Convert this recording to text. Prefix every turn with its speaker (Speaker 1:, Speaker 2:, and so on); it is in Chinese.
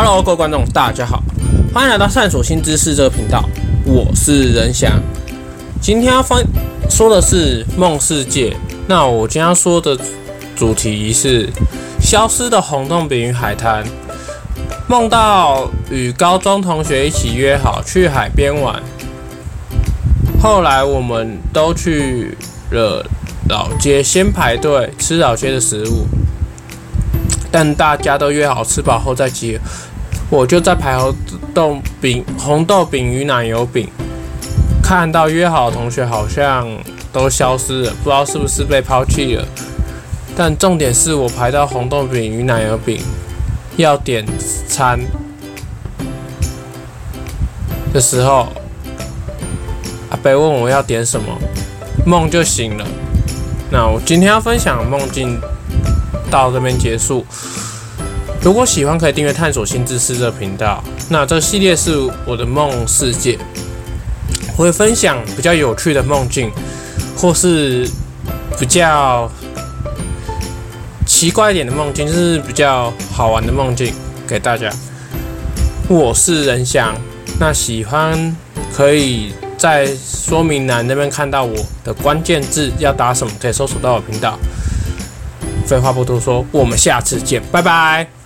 Speaker 1: Hello，各位观众，大家好，欢迎来到探索新知识这个频道，我是任翔。今天要分说的是梦世界。那我今天要说的主题是消失的红豆饼与海滩。梦到与高中同学一起约好去海边玩，后来我们都去了老街，先排队吃老街的食物。但大家都约好吃饱后再集合，我就在排红豆饼、红豆饼与奶油饼。看到约好的同学好像都消失了，不知道是不是被抛弃了。但重点是我排到红豆饼与奶油饼要点餐的时候，阿伯问我要点什么，梦就醒了。那我今天要分享梦境。到这边结束。如果喜欢，可以订阅“探索新知识”这频道。那这个系列是我的梦世界，我会分享比较有趣的梦境，或是比较奇怪一点的梦境，就是比较好玩的梦境给大家。我是人翔，那喜欢可以在说明栏那边看到我的关键字要打什么，可以搜索到我频道。废话不多说，我们下次见，拜拜。